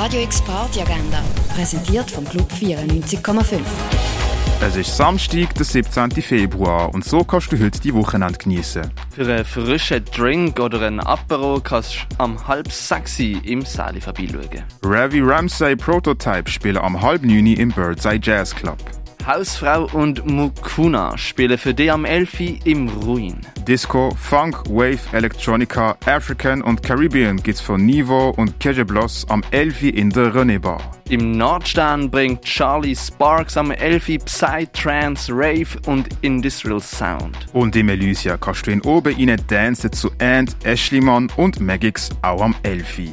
Radio X Party Agenda, präsentiert vom Club 94,5. Es ist Samstag, der 17. Februar und so kannst du heute die Wochenende genießen. Für einen frischen Drink oder ein Apero kannst du am halb sexy im Sali vorbeischauen. Ravi Ramsey Prototype spielen am halb neun im Birdseye Jazz Club. Hausfrau und Mukuna spielen für dich am Elfi im Ruin. Disco, Funk, Wave, Electronica, African und Caribbean gibt's von Nivo und Keje Bloss am Elfi in der René Bar. Im Nordstern bringt Charlie Sparks am Elfi Psy, Trance, Rave und Industrial Sound. Und im Elysia kannst du in oben rein dancen zu Ant, Ashleyman und Magix auch am Elfi.